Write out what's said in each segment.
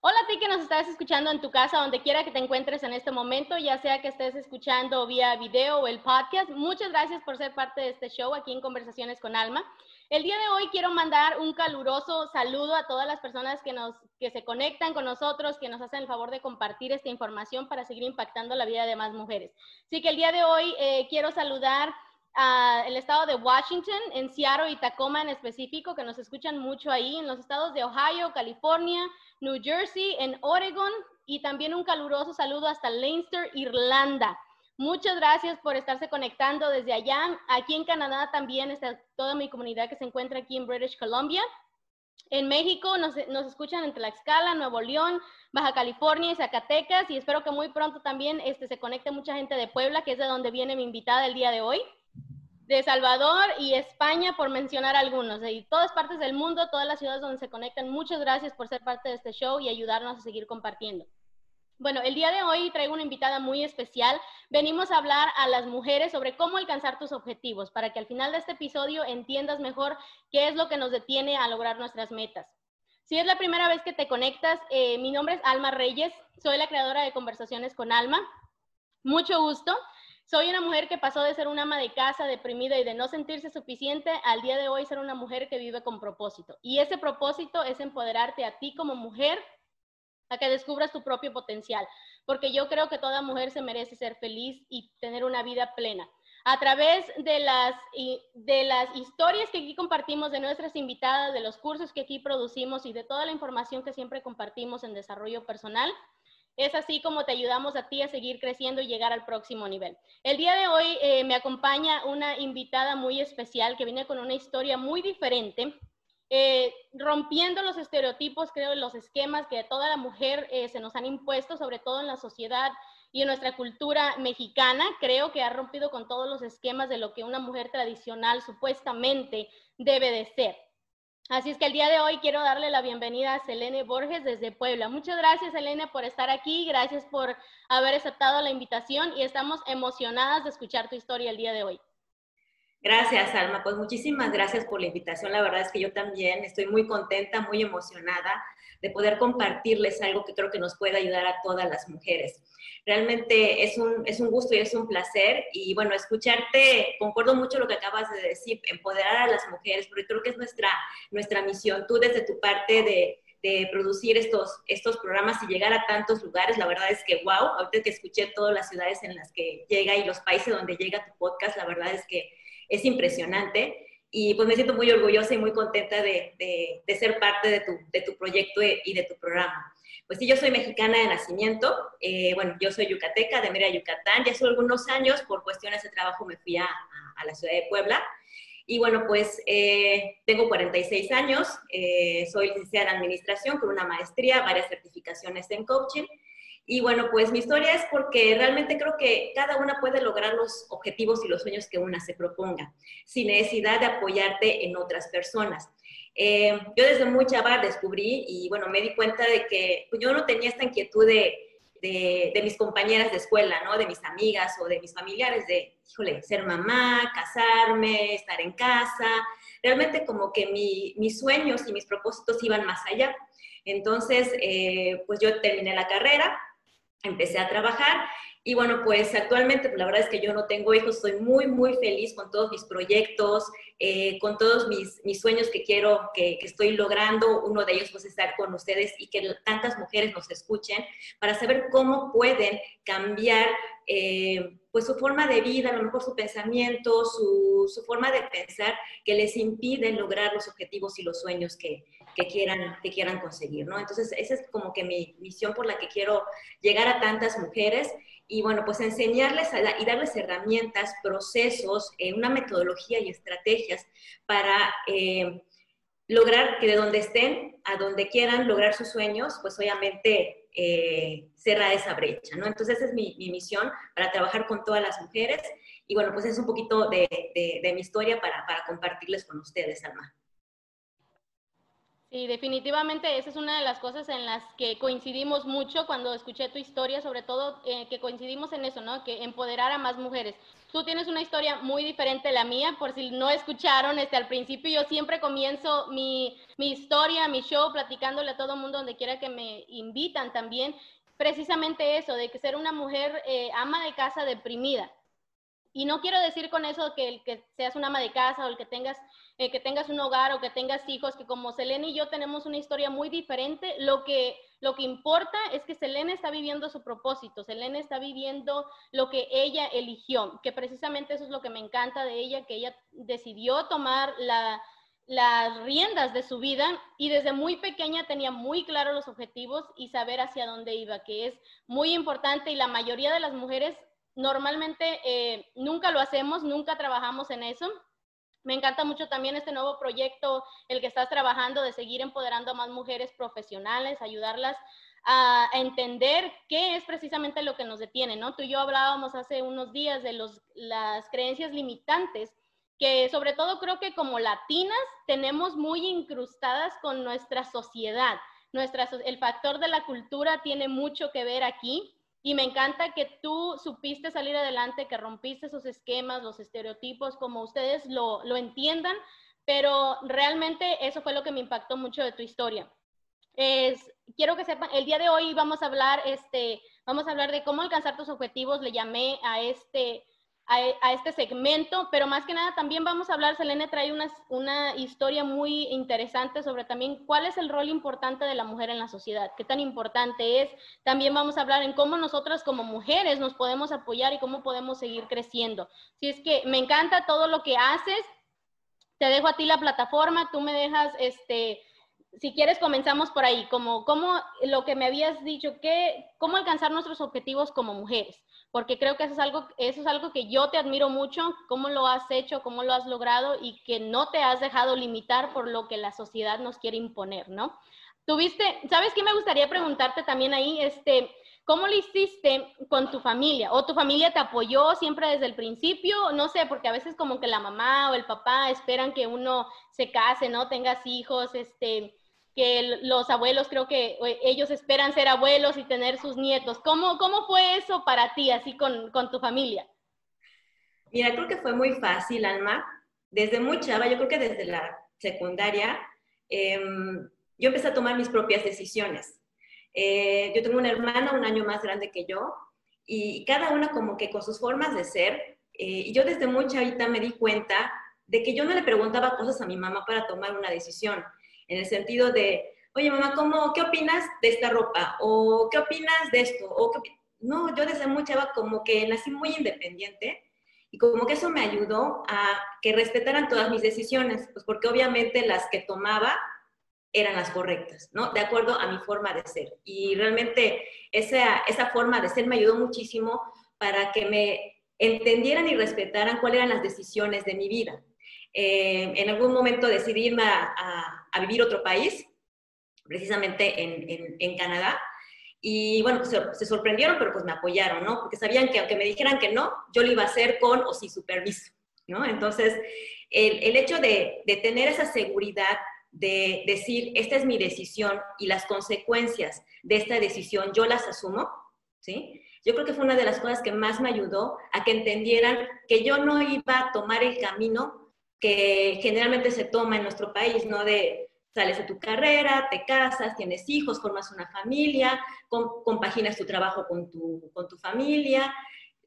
Hola a ti que nos estás escuchando en tu casa, donde quiera que te encuentres en este momento, ya sea que estés escuchando vía video o el podcast. Muchas gracias por ser parte de este show aquí en Conversaciones con Alma. El día de hoy quiero mandar un caluroso saludo a todas las personas que, nos, se conectan con nosotros, que nos hacen el favor de compartir esta información para seguir impactando la vida de más mujeres. Así que el día de hoy eh, quiero saludar el estado de Washington, en Seattle y Tacoma en específico, que nos escuchan mucho ahí, en los estados de Ohio, California, New Jersey, en Oregon y también un caluroso saludo hasta Leinster, Irlanda. Muchas gracias por estarse conectando desde allá. Aquí en Canadá también está toda mi comunidad que se encuentra aquí en British Columbia. En México nos, nos, escuchan en Tlaxcala, Nuevo León, Baja California y Zacatecas y espero que muy pronto también este, se conecte mucha gente de Puebla, que es de donde viene mi invitada el día de hoy de Salvador y España, por mencionar algunos, y todas partes del mundo, todas las ciudades donde se conectan. Muchas gracias por ser parte de este show y ayudarnos a seguir compartiendo. Bueno, el día de hoy traigo una invitada muy especial. Venimos a hablar a las mujeres sobre cómo alcanzar tus objetivos, para que al final de este episodio entiendas mejor qué es lo que nos detiene a lograr nuestras metas. Si es la primera vez que te conectas, eh, mi nombre es Alma Reyes, soy la creadora de Conversaciones con Alma. Mucho gusto. Soy una mujer que pasó de ser una ama de casa deprimida y de no sentirse suficiente al día de hoy ser una mujer que vive con propósito. Y ese propósito es empoderarte a ti como mujer a que descubras tu propio potencial, porque yo creo que toda mujer se merece ser feliz y tener una vida plena. A través de las, de las historias que aquí compartimos, de nuestras invitadas, de los cursos que aquí producimos y de toda la información que siempre compartimos en desarrollo personal, es así como te ayudamos a ti a seguir creciendo y llegar al próximo nivel. El día de hoy eh, me acompaña una invitada muy especial que viene con una historia muy diferente, eh, rompiendo los estereotipos, creo, los esquemas que toda la mujer eh, se nos han impuesto, sobre todo en la sociedad y en nuestra cultura mexicana. Creo que ha rompido con todos los esquemas de lo que una mujer tradicional supuestamente debe de ser. Así es que el día de hoy quiero darle la bienvenida a Selene Borges desde Puebla. Muchas gracias, Selene, por estar aquí. Gracias por haber aceptado la invitación y estamos emocionadas de escuchar tu historia el día de hoy. Gracias, Alma. Pues muchísimas gracias por la invitación. La verdad es que yo también estoy muy contenta, muy emocionada de poder compartirles algo que creo que nos puede ayudar a todas las mujeres. Realmente es un, es un gusto y es un placer. Y bueno, escucharte, concuerdo mucho lo que acabas de decir, empoderar a las mujeres, porque creo que es nuestra, nuestra misión. Tú desde tu parte de, de producir estos, estos programas y llegar a tantos lugares. La verdad es que, wow, ahorita que escuché todas las ciudades en las que llega y los países donde llega tu podcast, la verdad es que es impresionante. Y pues me siento muy orgullosa y muy contenta de, de, ser parte de tu, de tu, proyecto y de tu programa. Pues sí, yo soy mexicana de nacimiento, eh, bueno, yo soy yucateca, de Mérida, Yucatán, ya hace algunos años por cuestiones de trabajo me fui a, a, la ciudad de Puebla. Y bueno, pues eh, tengo 46 años, eh, soy licenciada en administración con una maestría, varias certificaciones en coaching y bueno, pues mi historia es porque realmente creo que cada una puede lograr los objetivos y los sueños que una se proponga, sin necesidad de apoyarte en otras personas. Eh, yo desde muy chaval descubrí y bueno, me di cuenta de que pues, yo no tenía esta inquietud de, de, mis compañeras de escuela, ¿no? De mis amigas o de mis familiares, de, híjole, ser mamá, casarme, estar en casa. Realmente como que mi, mis sueños y mis propósitos iban más allá. Entonces, eh, pues yo terminé la carrera, empecé a trabajar y bueno, pues actualmente pues la verdad es que yo no tengo hijos, estoy muy, muy feliz con todos mis proyectos, eh, con todos mis, mis, sueños que quiero, que, que, estoy logrando. Uno de ellos pues estar con ustedes y que tantas mujeres nos escuchen para saber cómo pueden cambiar eh, pues su forma de vida, a lo mejor su pensamiento, su, su, forma de pensar que les impiden lograr los objetivos y los sueños que, que quieran, que quieran conseguir, ¿no? Entonces, esa es como que mi misión por la que quiero llegar a tantas mujeres y bueno, pues enseñarles y darles herramientas, procesos, eh, una metodología y estrategias para eh, lograr que de donde estén, a donde quieran lograr sus sueños, pues obviamente eh, cerrar esa brecha, ¿no? Entonces esa es mi, misión para trabajar con todas las mujeres y bueno, pues es un poquito de, mi historia para, para compartirles con ustedes, Alma. Sí, definitivamente esa es una de las cosas en las que coincidimos mucho cuando escuché tu historia, sobre todo eh, que coincidimos en eso, ¿no? Que empoderar a más mujeres. Tú tienes una historia muy diferente a la mía, por si no escucharon, este, al principio yo siempre comienzo mi, mi historia, mi show, platicándole a todo mundo donde quiera que me invitan también, precisamente eso, de que ser una mujer eh, ama de casa deprimida. Y no quiero decir con eso que el que seas una ama de casa o el que tengas, eh, que tengas un hogar o que tengas hijos, que como Selene y yo tenemos una historia muy diferente, lo que, lo que importa es que Selene está viviendo su propósito, Selene está viviendo lo que ella eligió, que precisamente eso es lo que me encanta de ella, que ella decidió tomar la, las riendas de su vida y desde muy pequeña tenía muy claros los objetivos y saber hacia dónde iba, que es muy importante y la mayoría de las mujeres Normalmente eh, nunca lo hacemos, nunca trabajamos en eso. Me encanta mucho también este nuevo proyecto, el que estás trabajando de seguir empoderando a más mujeres profesionales, ayudarlas a, entender qué es precisamente lo que nos detiene, ¿no? Tú y yo hablábamos hace unos días de los, las creencias limitantes que sobre todo creo que como latinas tenemos muy incrustadas con nuestra sociedad. Nuestra, el factor de la cultura tiene mucho que ver aquí y me encanta que tú supiste salir adelante, que rompiste esos esquemas, los estereotipos, como ustedes lo, lo entiendan, pero realmente eso fue lo que me impactó mucho de tu historia. Es, quiero que sepan, el día de hoy vamos a hablar, este, vamos a hablar de cómo alcanzar tus objetivos. Le llamé a este, a, este segmento, pero más que nada también vamos a hablar, Selene trae una, una historia muy interesante sobre también cuál es el rol importante de la mujer en la sociedad, qué tan importante es. También vamos a hablar en cómo nosotras como mujeres nos podemos apoyar y cómo podemos seguir creciendo. Si es que me encanta todo lo que haces, te dejo a ti la plataforma, tú me dejas, este, si quieres comenzamos por ahí, como, como lo que me habías dicho, que, cómo alcanzar nuestros objetivos como mujeres porque creo que eso es algo, eso es algo que yo te admiro mucho, cómo lo has hecho, cómo lo has logrado y que no te has dejado limitar por lo que la sociedad nos quiere imponer, ¿no? Tuviste, ¿sabes qué me gustaría preguntarte también ahí? Este, ¿Cómo lo hiciste con tu familia? ¿O tu familia te apoyó siempre desde el principio? No sé, porque a veces como que la mamá o el papá esperan que uno se case, ¿no? Tengas hijos, este, que los abuelos creo que ellos esperan ser abuelos y tener sus nietos. ¿Cómo, cómo fue eso para ti, así con, con tu familia? Mira, creo que fue muy fácil, Alma. Desde muy chava, yo creo que desde la secundaria, em, yo empecé a tomar mis propias decisiones. Eh, yo tengo una hermana un año más grande que yo y cada una como que con sus formas de ser. Eh, y yo desde muy chavita me di cuenta de que yo no le preguntaba cosas a mi mamá para tomar una decisión en el sentido de, oye mamá, ¿cómo, ¿qué opinas de esta ropa? ¿O qué opinas de esto? ¿O No, yo desde muy chava como que nací muy independiente y como que eso me ayudó a que respetaran todas mis decisiones, pues porque obviamente las que tomaba eran las correctas, ¿no? De acuerdo a mi forma de ser. Y realmente esa, esa forma de ser me ayudó muchísimo para que me entendieran y respetaran cuáles eran las decisiones de mi vida. Eh, en algún momento decidí irme a, a, vivir otro país, precisamente en, en, Canadá. Y bueno, pues se, sorprendieron, pero pues me apoyaron, ¿no? Porque sabían que aunque me dijeran que no, yo lo iba a hacer con o sin superviso, ¿no? Entonces, el, el hecho de, de tener esa seguridad de decir, esta es mi decisión y las consecuencias de esta decisión yo las asumo, ¿sí? Yo creo que fue una de las cosas que más me ayudó a que entendieran que yo no iba a tomar el camino que generalmente se toma en nuestro país, ¿no? De sales de tu carrera, te casas, tienes hijos, formas una familia, compaginas tu trabajo con tu, con tu familia.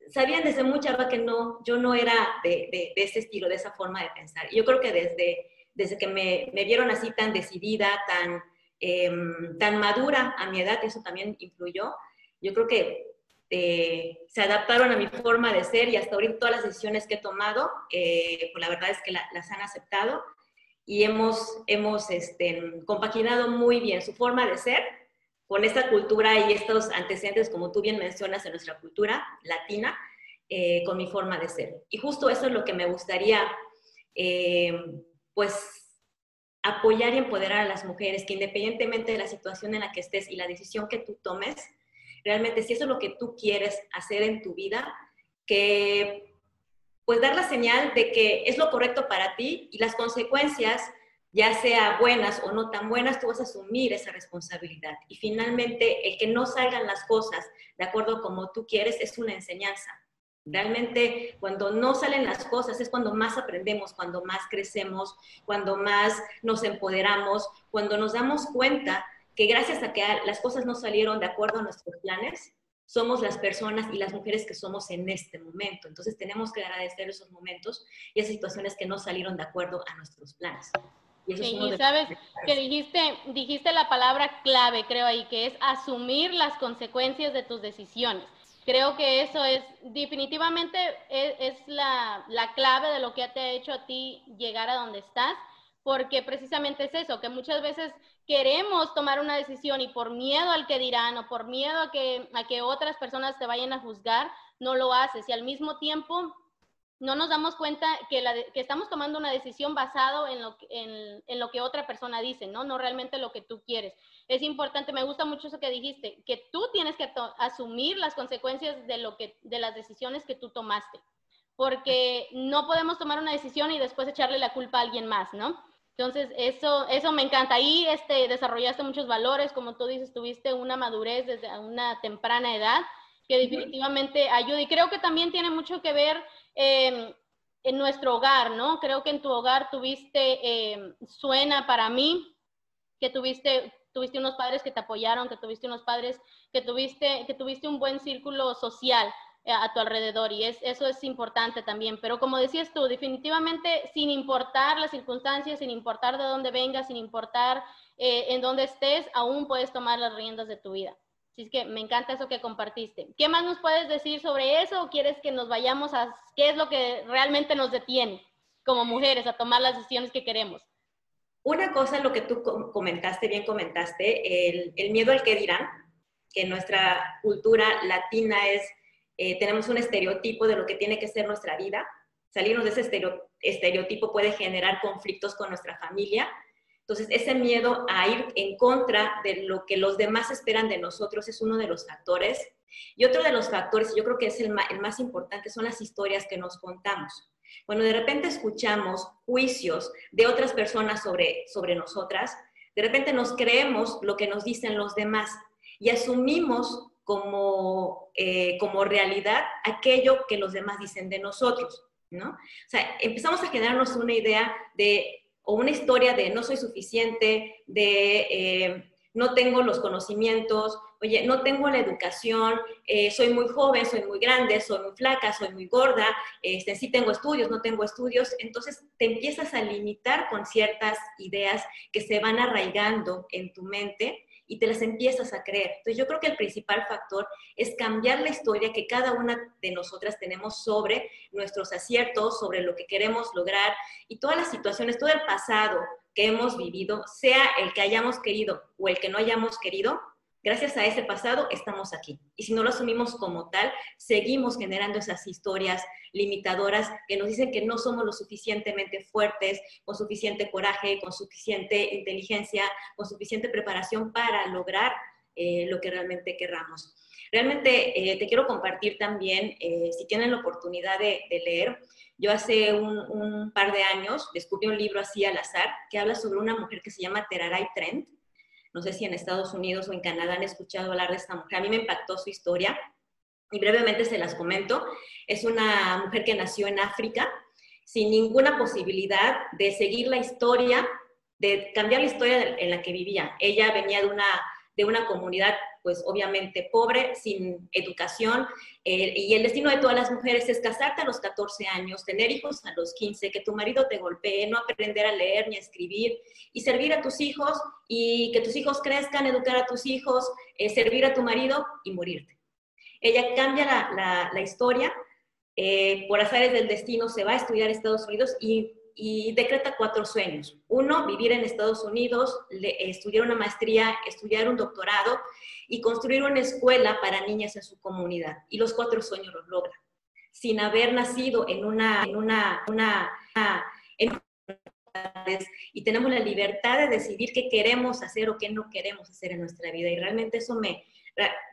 Sabían desde mucha que no, yo no era de, de, ese estilo, de esa forma de pensar. Y yo creo que desde, desde que me, me vieron así tan decidida, tan, em, tan madura a mi edad, eso también influyó. Yo creo que este, se adaptaron a mi forma de ser y hasta ahorita todas las decisiones que he tomado, eh, pues la verdad es que las han aceptado. y hemos, hemos este, compaginado muy bien su forma de ser con esta cultura y estos antecedentes, como tú bien mencionas, en nuestra cultura latina, eh, con mi forma de ser. Y justo eso es lo que me gustaría, eh, pues, apoyar y empoderar a las mujeres, que independientemente de la situación en la que estés y la decisión que tú tomes, realmente si eso es lo que tú quieres hacer en tu vida, que pues dar la señal de que es lo correcto para ti y las consecuencias ya sea buenas o no tan buenas, tú vas a asumir esa responsabilidad. Y finalmente, el que no salgan las cosas de acuerdo como tú quieres es una enseñanza. Realmente, cuando no salen las cosas es cuando más aprendemos, cuando más crecemos, cuando más nos empoderamos, cuando nos damos cuenta que gracias a que las cosas no salieron de acuerdo a nuestros planes, somos las personas y las mujeres que somos en este momento. Entonces tenemos que agradecer esos momentos y esas situaciones que no salieron de acuerdo a nuestros planes. Y, sí, sabes que dijiste, dijiste la palabra clave, creo ahí, que es asumir las consecuencias de tus decisiones. Creo que eso es definitivamente es, es la, la, clave de lo que te ha hecho a ti llegar a donde estás, porque precisamente es eso, que muchas veces queremos tomar una decisión y por miedo al que dirán o por miedo a que, a que otras personas te vayan a juzgar, no lo haces. Y al mismo tiempo no nos damos cuenta que, la, que estamos tomando una decisión basado en lo, en, en lo que otra persona dice, ¿no? No realmente lo que tú quieres. Es importante, me gusta mucho eso que dijiste, que tú tienes que asumir las consecuencias de, lo que, de las decisiones que tú tomaste, porque no podemos tomar una decisión y después echarle la culpa a alguien más, ¿no? Entonces, eso, eso me encanta. Ahí este, desarrollaste muchos valores, como tú dices, tuviste una madurez desde una temprana edad que definitivamente ayuda. Y creo que también tiene mucho que ver Em, en nuestro hogar, ¿no? Creo que en tu hogar tuviste, em, suena para mí, que tuviste, tuviste unos padres que te apoyaron, que tuviste unos padres, que tuviste, que tuviste un buen círculo social eh, a tu alrededor y es, eso es importante también. Pero como decías tú, definitivamente sin importar las circunstancias, sin importar de dónde vengas, sin importar eh, en dónde estés, aún puedes tomar las riendas de tu vida. Así es que me encanta eso que compartiste. ¿Qué más nos puedes decir sobre eso o quieres que nos vayamos a qué es lo que realmente nos detiene como mujeres a tomar las decisiones que queremos? Una cosa, lo que tú comentaste, bien comentaste, el, miedo al que dirán, que nuestra cultura latina es, eh, tenemos un estereotipo de lo que tiene que ser nuestra vida. Salirnos de ese estereotipo puede generar conflictos con nuestra familia, entonces, ese miedo a ir en contra de lo que los demás esperan de nosotros es uno de los factores. Y otro de los factores, yo creo que es el más, importante, son las historias que nos contamos. Cuando de repente escuchamos juicios de otras personas sobre, sobre nosotras, de repente nos creemos lo que nos dicen los demás y asumimos como, eh, como realidad aquello que los demás dicen de nosotros, ¿no? O sea, empezamos a generarnos una idea de o una historia de no soy suficiente, de eh, no tengo los conocimientos, oye, no tengo la educación, eh, soy muy joven, soy muy grande, soy muy flaca, soy muy gorda, este, sí tengo estudios, no tengo estudios, entonces te empiezas a limitar con ciertas ideas que se van arraigando en tu mente y te las empiezas a creer. Entonces yo creo que el principal factor es cambiar la historia que cada una de nosotras tenemos sobre nuestros aciertos, sobre lo que queremos lograr y todas las situaciones, todo el pasado que hemos vivido, sea el que hayamos querido o el que no hayamos querido, gracias a ese pasado estamos aquí. Y si no lo asumimos como tal, seguimos generando esas historias limitadoras que nos dicen que no somos lo suficientemente fuertes, con suficiente coraje, con suficiente inteligencia, con suficiente preparación para lograr eh, lo que realmente querramos. Realmente eh, te quiero compartir también, eh, si tienen la oportunidad de, leer, yo hace un, un, par de años descubrí un libro así al azar que habla sobre una mujer que se llama Teraray Trent no sé si en Estados Unidos o en Canadá han escuchado hablar de esta mujer. A mí me impactó su historia y brevemente se las comento. Es una mujer que nació en África sin ninguna posibilidad de seguir la historia, de cambiar la historia en la que vivía. Ella venía de una, de una comunidad pues obviamente pobre, sin educación, eh, y el destino de todas las mujeres es casarte a los 14 años, tener hijos a los 15, que tu marido te golpee, no aprender a leer ni a escribir, y servir a tus hijos, y que tus hijos crezcan, educar a tus hijos, eh, servir a tu marido y morirte. Ella cambia la, historia, eh, por azares del destino se va a estudiar a Estados Unidos y y decreta cuatro sueños. Uno, vivir en Estados Unidos, estudiar una maestría, estudiar un doctorado y construir una escuela para niñas en su comunidad. Y los cuatro sueños los logra, sin haber nacido en una, en una, una, y tenemos la libertad de decidir qué queremos hacer o qué no queremos hacer en nuestra vida. Y realmente eso me,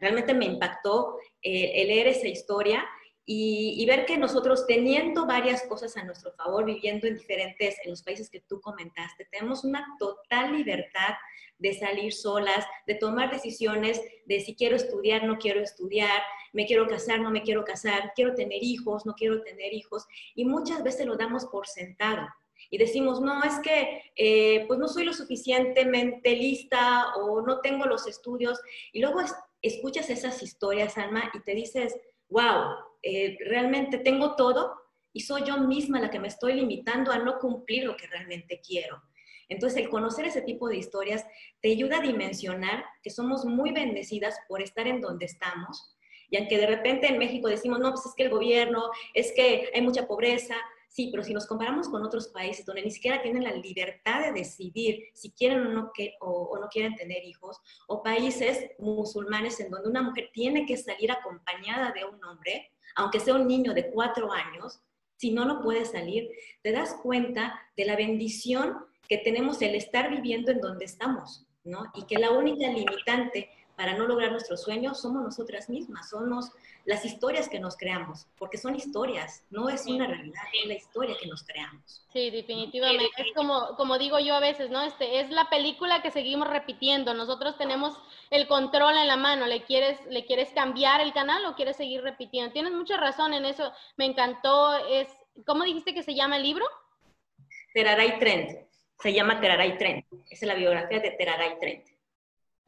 realmente me impactó eh, el leer esa historia y, ver que nosotros teniendo varias cosas a nuestro favor, viviendo en diferentes, en los países que tú comentaste, tenemos una total libertad de salir solas, de tomar decisiones de si quiero estudiar, no quiero estudiar, me quiero casar, no me quiero casar, quiero tener hijos, no quiero tener hijos, y muchas veces lo damos por sentado. Y decimos, no, es que eh, pues no soy lo suficientemente lista o no tengo los estudios. Y luego escuchas esas historias, Alma, y te dices, wow, eh, realmente tengo todo y soy yo misma la que me estoy limitando a no cumplir lo que realmente quiero. Entonces, el conocer ese tipo de historias te ayuda a dimensionar que somos muy bendecidas por estar en donde estamos. Y aunque de repente en México decimos, no, pues es que el gobierno, es que hay mucha pobreza, Sí, pero si nos comparamos con otros países donde ni siquiera tienen la libertad de decidir si quieren o no, quieren tener hijos, o países musulmanes en donde una mujer tiene que salir acompañada de un hombre, aunque sea un niño de cuatro años, si no, no puede salir, te das cuenta de la bendición que tenemos el estar viviendo en donde estamos, ¿no? Y que la única limitante para no lograr nuestros sueños somos nosotras mismas, somos las historias que nos creamos, porque son historias, no es una realidad, es la historia que nos creamos. Sí, definitivamente. Es como, como digo yo a veces, ¿no? Este, es la película que seguimos repitiendo. Nosotros tenemos el control en la mano. ¿Le quieres, ¿Le quieres cambiar el canal o quieres seguir repitiendo? Tienes mucha razón en eso. Me encantó. Es, ¿Cómo dijiste que se llama el libro? Teraray Trend. Se llama Teraray Trend. Esa es la biografía de Teraray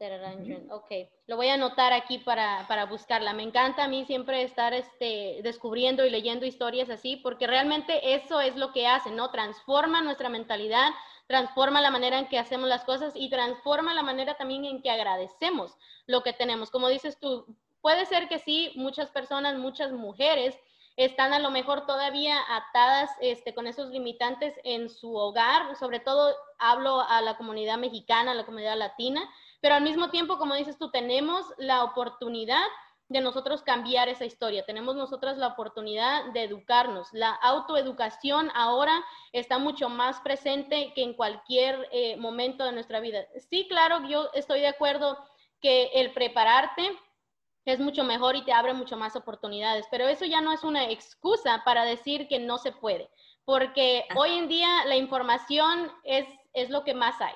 Trend. Ok, lo voy a anotar aquí para, para, buscarla. Me encanta a mí siempre estar este, descubriendo y leyendo historias así, porque realmente eso es lo que hace, ¿no? Transforma nuestra mentalidad, transforma la manera en que hacemos las cosas y transforma la manera también en que agradecemos lo que tenemos. Como dices tú, puede ser que sí, muchas personas, muchas mujeres están a lo mejor todavía atadas este, con esos limitantes en su hogar, sobre todo hablo a la comunidad mexicana, a la comunidad latina, pero al mismo tiempo, como dices tú, tenemos la oportunidad de nosotros cambiar esa historia. Tenemos nosotras la oportunidad de educarnos. La autoeducación ahora está mucho más presente que en cualquier eh, momento de nuestra vida. Sí, claro, yo estoy de acuerdo que el prepararte es mucho mejor y te abre mucho más oportunidades, pero eso ya no es una excusa para decir que no se puede, porque hoy en día la información es, es lo que más hay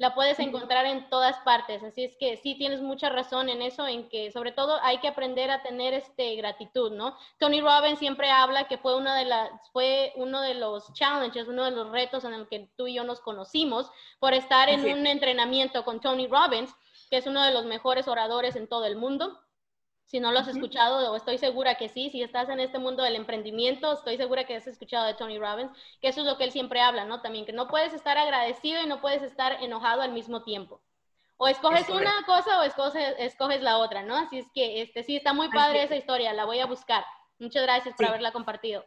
la puedes encontrar en todas partes. Así es que sí tienes mucha razón en eso, en que sobre todo hay que aprender a tener este gratitud, ¿no? Tony Robbins siempre habla que fue una de las fue uno de los challenges, uno de los retos en el que tú y yo nos conocimos por estar en un entrenamiento con Tony Robbins, que es uno de los mejores oradores en todo el mundo. Si no lo has escuchado, estoy segura que sí, si estás en este mundo del emprendimiento, estoy segura que has escuchado de Tony Robbins, que eso es lo que él siempre habla, ¿no? También que no puedes estar agradecido y no puedes estar enojado al mismo tiempo. O escoges una cosa o escoges, escoges la otra, ¿no? Así es que este, sí, está muy padre esa historia, la voy a buscar. Muchas gracias por haberla compartido.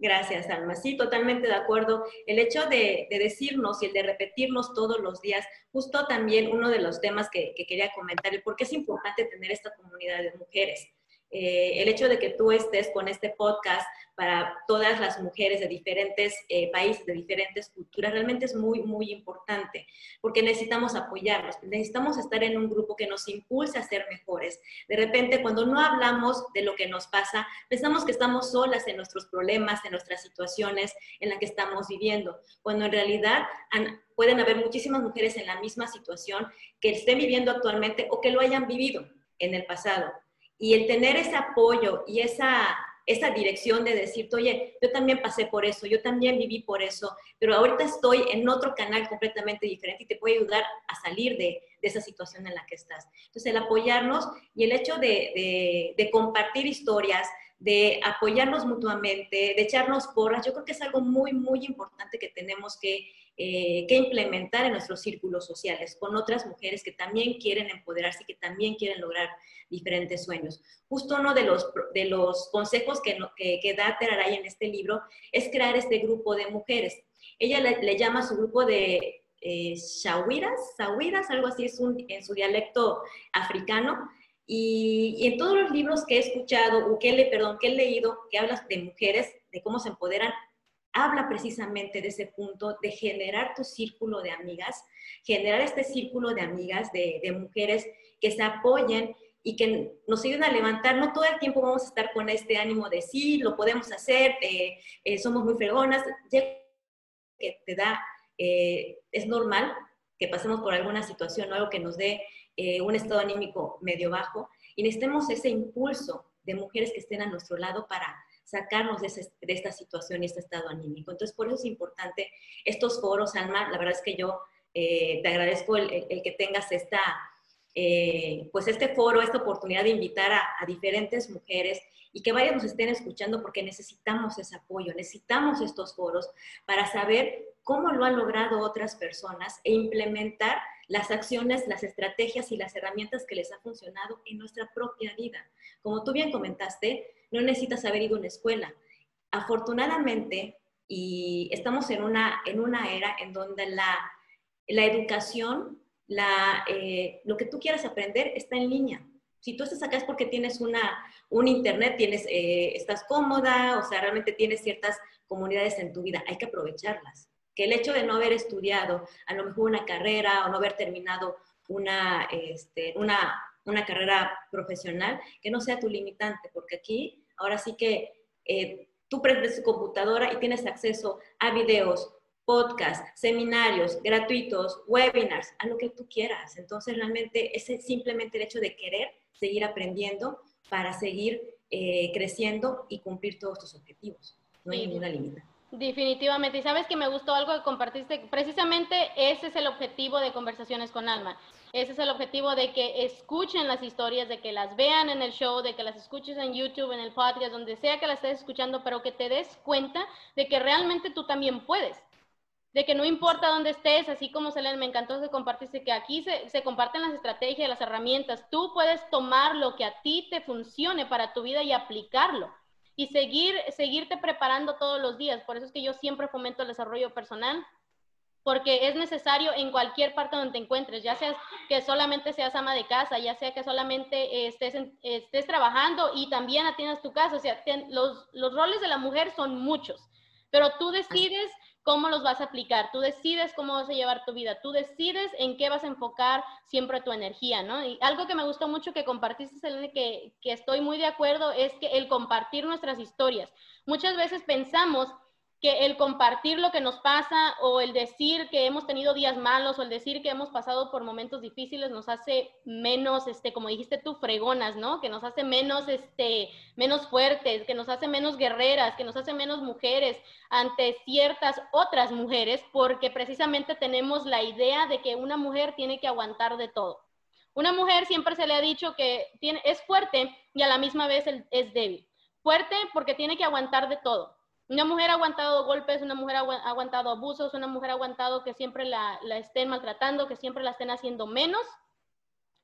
Gracias, Alma. Sí, totalmente de acuerdo. El hecho de, decirnos y el de repetirnos todos los días, justo también uno de los temas que, que quería comentar, el por qué es importante tener esta comunidad de mujeres. Eh, el hecho de que tú estés con este podcast para todas las mujeres de diferentes eh, países, de diferentes culturas, realmente es muy, muy importante, porque necesitamos apoyarnos, necesitamos estar en un grupo que nos impulse a ser mejores. De repente, cuando no hablamos de lo que nos pasa, pensamos que estamos solas en nuestros problemas, en nuestras situaciones en las que estamos viviendo, cuando en realidad pueden haber muchísimas mujeres en la misma situación que estén viviendo actualmente o que lo hayan vivido en el pasado. Y el tener ese apoyo y esa, esa dirección de decirte, oye, yo también pasé por eso, yo también viví por eso, pero ahorita estoy en otro canal completamente diferente y te puede ayudar a salir de, esa situación en la que estás. Entonces, el apoyarnos y el hecho de, de compartir historias, de apoyarnos mutuamente, de echarnos porras, yo creo que es algo muy, muy importante que tenemos que, eh, que, implementar en nuestros círculos sociales, con otras mujeres que también quieren empoderarse y que también quieren lograr diferentes sueños. Justo uno de los, de los consejos que, que, que da Teraray en este libro es crear este grupo de mujeres. Ella le, llama a su grupo de eh, shawiras, algo así es un, en su dialecto africano, y, en todos los libros que he escuchado, o que, le, perdón, que he leído, que hablas de mujeres, de cómo se empoderan, habla precisamente de ese punto de generar tu círculo de amigas, generar este círculo de amigas, de, de mujeres que se apoyen y que nos ayuden a levantar. No todo el tiempo vamos a estar con este ánimo de sí, lo podemos hacer, eh, eh, somos muy fregonas. Que te da, eh, es normal que pasemos por alguna situación o algo que nos dé eh, un estado anímico medio bajo y necesitemos ese impulso de mujeres que estén a nuestro lado para sacarnos de, esta situación y este estado anímico. Entonces, por eso es importante estos foros, Alma. La verdad es que yo eh, te agradezco el, que tengas esta, eh, pues este foro, esta oportunidad de invitar a, a, diferentes mujeres y que varias nos estén escuchando porque necesitamos ese apoyo, necesitamos estos foros para saber cómo lo han logrado otras personas e implementar las acciones, las estrategias y las herramientas que les ha funcionado en nuestra propia vida. Como tú bien comentaste, no necesitas haber ido a una escuela. Afortunadamente, y estamos en una, en una era en donde la, la educación, la, eh, lo que tú quieras aprender está en línea. Si tú estás acá es porque tienes una, un internet, tienes, eh, estás cómoda, o sea, realmente tienes ciertas comunidades en tu vida. Hay que aprovecharlas que el hecho de no haber estudiado a lo mejor una carrera o no haber terminado una, este, una, una carrera profesional, que no sea tu limitante, porque aquí ahora sí que eh, tú prendes tu computadora y tienes acceso a videos, podcasts, seminarios gratuitos, webinars, a lo que tú quieras. Entonces, realmente ese es simplemente el hecho de querer seguir aprendiendo para seguir eh, creciendo y cumplir todos tus objetivos. No hay ninguna limitación. Definitivamente. Y sabes que me gustó algo que compartiste. Precisamente ese es el objetivo de Conversaciones con Alma. Ese es el objetivo de que escuchen las historias, de que las vean en el show, de que las escuches en YouTube, en el podcast, donde sea que las estés escuchando, pero que te des cuenta de que realmente tú también puedes. De que no importa dónde estés, así como Selene, me encantó que compartiste que aquí se, se comparten las estrategias, las herramientas. Tú puedes tomar lo que a ti te funcione para tu vida y aplicarlo y seguir, seguirte preparando todos los días. Por eso es que yo siempre fomento el desarrollo personal, porque es necesario en cualquier parte donde te encuentres, ya sea que solamente seas ama de casa, ya sea que solamente estés, estés trabajando y también atiendas tu casa. O sea, los, los roles de la mujer son muchos, pero tú decides cómo los vas a aplicar, tú decides cómo vas a llevar tu vida, tú decides en qué vas a enfocar siempre tu energía, ¿no? Y algo que me gustó mucho que compartiste, Selene, que, que estoy muy de acuerdo, es que el compartir nuestras historias. Muchas veces pensamos que el compartir lo que nos pasa o el decir que hemos tenido días malos o el decir que hemos pasado por momentos difíciles nos hace menos, este, como dijiste tú, fregonas, ¿no? Que nos hace menos, este, menos fuertes, que nos hace menos guerreras, que nos hace menos mujeres ante ciertas otras mujeres, porque precisamente tenemos la idea de que una mujer tiene que aguantar de todo. Una mujer siempre se le ha dicho que tiene, es fuerte y a la misma vez es débil. Fuerte porque tiene que aguantar de todo una mujer ha aguantado golpes, una mujer ha aguantado abusos, una mujer ha aguantado que siempre la, estén maltratando, que siempre la estén haciendo menos.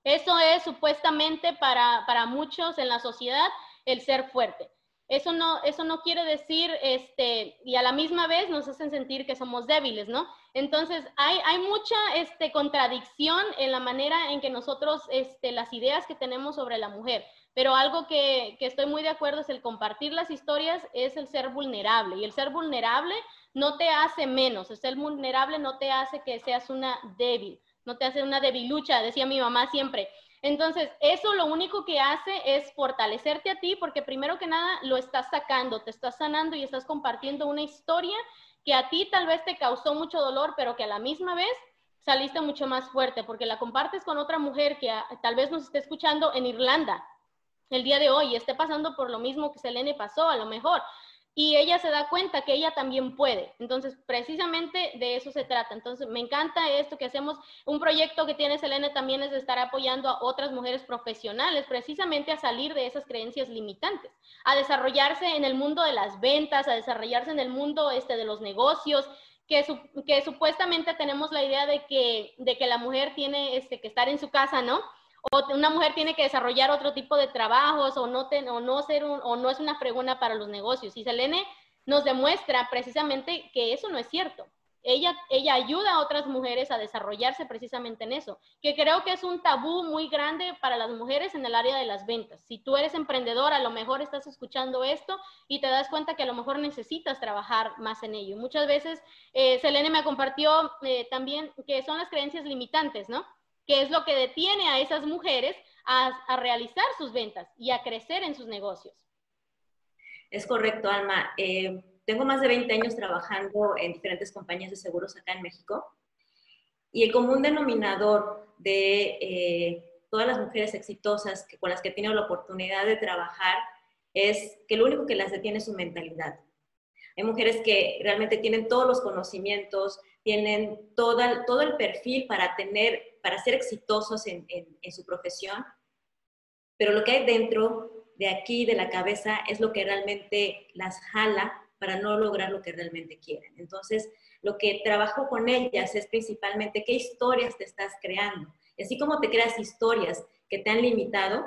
Eso es supuestamente para, para muchos en la sociedad el ser fuerte. Eso no, eso no quiere decir, este, y a la misma vez nos hacen sentir que somos débiles, ¿no? Entonces, hay, hay mucha este, contradicción en la manera en que nosotros, este, las ideas que tenemos sobre la mujer. Pero algo que, estoy muy de acuerdo es el compartir las historias, es el ser vulnerable. Y el ser vulnerable no te hace menos, el ser vulnerable no te hace que seas una débil, no te hace una debilucha, decía mi mamá siempre. Entonces, eso lo único que hace es fortalecerte a ti porque primero que nada lo estás sacando, te estás sanando y estás compartiendo una historia que a ti tal vez te causó mucho dolor, pero que a la misma vez saliste mucho más fuerte porque la compartes con otra mujer que tal vez nos esté escuchando en Irlanda el día de hoy esté pasando por lo mismo que Selene pasó, a lo mejor. y ella se da cuenta que ella también puede. Entonces, precisamente de eso se trata. Entonces, me encanta esto que hacemos. Un proyecto que tiene Selene también es de estar apoyando a otras mujeres profesionales, precisamente a salir de esas creencias limitantes, a desarrollarse en el mundo de las ventas, a desarrollarse en el mundo este, de los negocios, que, que supuestamente tenemos la idea de que, de que la mujer tiene este, que estar en su casa, ¿no? Una mujer tiene que desarrollar otro tipo de trabajos o no, o no, ser o no es una fregona para los negocios. Y Selene nos demuestra precisamente que eso no es cierto. Ella, ella ayuda a otras mujeres a desarrollarse precisamente en eso, que creo que es un tabú muy grande para las mujeres en el área de las ventas. Si tú eres emprendedora, a lo mejor estás escuchando esto y te das cuenta que a lo mejor necesitas trabajar más en ello. Muchas veces, eh, Selene me compartió eh, también que son las creencias limitantes, ¿no? Que es lo que detiene a esas mujeres a, realizar sus ventas y a crecer en sus negocios. Es correcto, Alma. Eh, tengo más de 20 años trabajando en diferentes compañías de seguros acá en México y el común denominador de eh, todas las mujeres exitosas que, con las que he la oportunidad de trabajar es que lo único que las detiene es su mentalidad. Hay mujeres que realmente tienen todos los conocimientos, tienen todo, todo el perfil para tener para ser exitosos en, su profesión, pero lo que hay dentro de aquí, de la cabeza, es lo que realmente las jala para no lograr lo que realmente quieren. Entonces, lo que trabajo con ellas es principalmente qué historias te estás creando. Y así como te creas historias que te han limitado,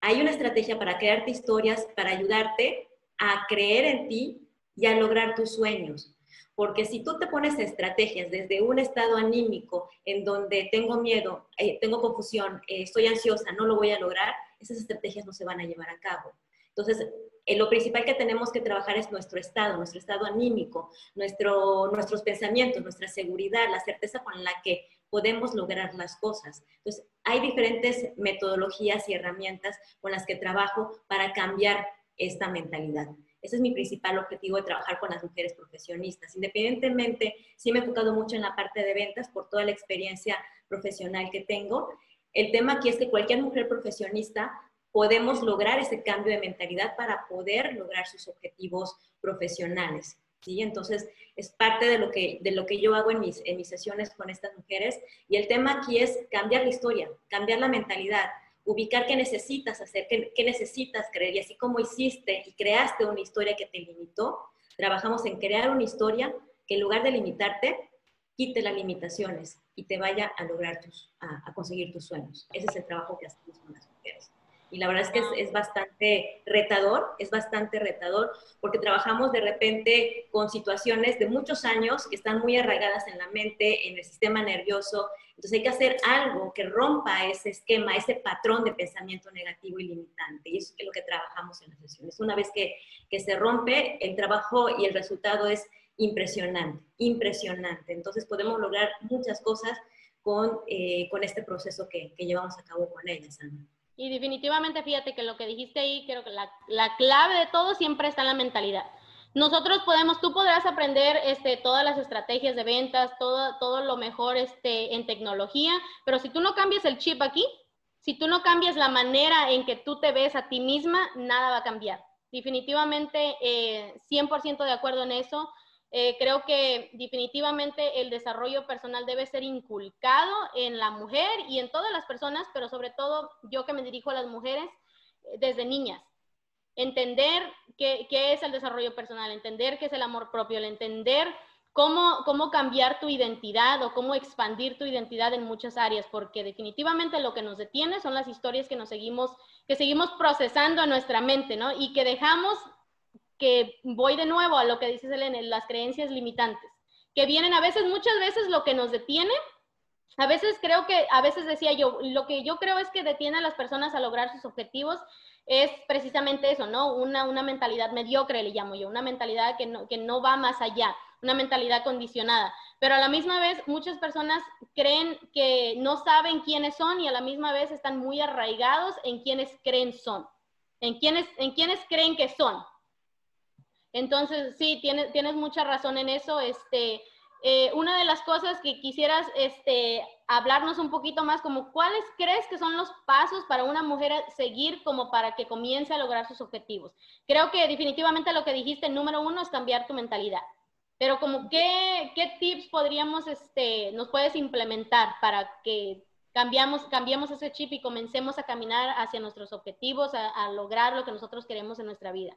hay una estrategia para crearte historias, para ayudarte a creer en ti y a lograr tus sueños. Porque si tú te pones estrategias desde un estado anímico en donde tengo miedo, eh, tengo confusión, eh, estoy ansiosa, no lo voy a lograr, esas estrategias no se van a llevar a cabo. Entonces, eh, lo principal que tenemos que trabajar es nuestro estado, nuestro estado anímico, nuestro, nuestros pensamientos, nuestra seguridad, la certeza con la que podemos lograr las cosas. Entonces, hay diferentes metodologías y herramientas con las que trabajo para cambiar esta mentalidad. Ese es mi principal objetivo de trabajar con las mujeres profesionistas. Independientemente, sí me he enfocado mucho en la parte de ventas por toda la experiencia profesional que tengo. El tema aquí es que cualquier mujer profesionista podemos lograr ese cambio de mentalidad para poder lograr sus objetivos profesionales. ¿sí? Entonces, es parte de lo que, de lo que yo hago en mis, en mis sesiones con estas mujeres. Y el tema aquí es cambiar la historia, cambiar la mentalidad, ubicar qué necesitas hacer, qué, necesitas creer. Y así como hiciste y creaste una historia que te limitó, trabajamos en crear una historia que en lugar de limitarte, quite las limitaciones y te vaya a lograr tus, a, a conseguir tus sueños. Ese es el trabajo que hacemos con las mujeres. Y la verdad es que es, es, bastante retador, es bastante retador, porque trabajamos de repente con situaciones de muchos años que están muy arraigadas en la mente, en el sistema nervioso. Entonces hay que hacer algo que rompa ese esquema, ese patrón de pensamiento negativo y limitante. Y eso es lo que trabajamos en las sesiones. Una vez que, que se rompe, el trabajo y el resultado es impresionante, impresionante. Entonces podemos lograr muchas cosas con, eh, con este proceso que, que llevamos a cabo con ellas, Ana. Y definitivamente, fíjate que lo que dijiste ahí, creo que la, la, clave de todo siempre está en la mentalidad. Nosotros podemos, tú podrás aprender este, todas las estrategias de ventas, todo, todo lo mejor este, en tecnología, pero si tú no cambias el chip aquí, si tú no cambias la manera en que tú te ves a ti misma, nada va a cambiar. Definitivamente, eh, 100% de acuerdo en eso. Eh, creo que definitivamente el desarrollo personal debe ser inculcado en la mujer y en todas las personas, pero sobre todo yo que me dirijo a las mujeres eh, desde niñas. Entender qué, qué, es el desarrollo personal, entender qué es el amor propio, el entender cómo, cómo cambiar tu identidad o cómo expandir tu identidad en muchas áreas, porque definitivamente lo que nos detiene son las historias que nos seguimos, que seguimos procesando en nuestra mente, ¿no? Y que dejamos que voy de nuevo a lo que dice Selene, las creencias limitantes, que vienen a veces, muchas veces lo que nos detiene, a veces creo que, a veces decía yo, lo que yo creo es que detiene a las personas a lograr sus objetivos es precisamente eso, ¿no? Una, una mentalidad mediocre, le llamo yo, una mentalidad que no, que no va más allá, una mentalidad condicionada. Pero a la misma vez, muchas personas creen que no saben quiénes son y a la misma vez están muy arraigados en quienes creen son, en quienes, en quienes creen que son. Entonces, sí, tienes, tienes mucha razón en eso. Este, eh, una de las cosas que quisieras este, hablarnos un poquito más, como cuáles crees que son los pasos para una mujer seguir como para que comience a lograr sus objetivos. Creo que definitivamente lo que dijiste, número uno, es cambiar tu mentalidad. Pero como qué, qué tips podríamos, este, nos puedes implementar para que cambiamos, cambiemos ese chip y comencemos a caminar hacia nuestros objetivos, a, a lograr lo que nosotros queremos en nuestra vida?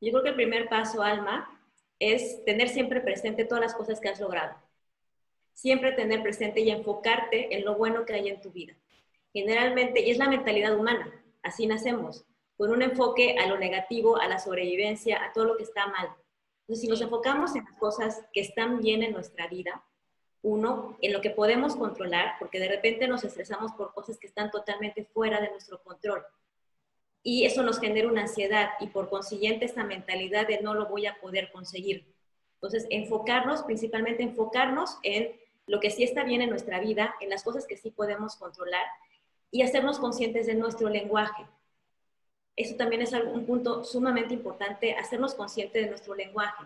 Yo creo que el primer paso, Alma, es tener siempre presente todas las cosas que has logrado. Siempre tener presente y enfocarte en lo bueno que hay en tu vida. Generalmente, y es la mentalidad humana, así nacemos, con un enfoque a lo negativo, a la sobrevivencia, a todo lo que está mal. Entonces, si nos enfocamos en las cosas que están bien en nuestra vida, uno, en lo que podemos controlar, porque de repente nos estresamos por cosas que están totalmente fuera de nuestro control y eso nos genera una ansiedad y por consiguiente esa mentalidad de no lo voy a poder conseguir. Entonces, enfocarnos, principalmente enfocarnos en lo que sí está bien en nuestra vida, en las cosas que sí podemos controlar y hacernos conscientes de nuestro lenguaje. Eso también es un punto sumamente importante, hacernos conscientes de nuestro lenguaje.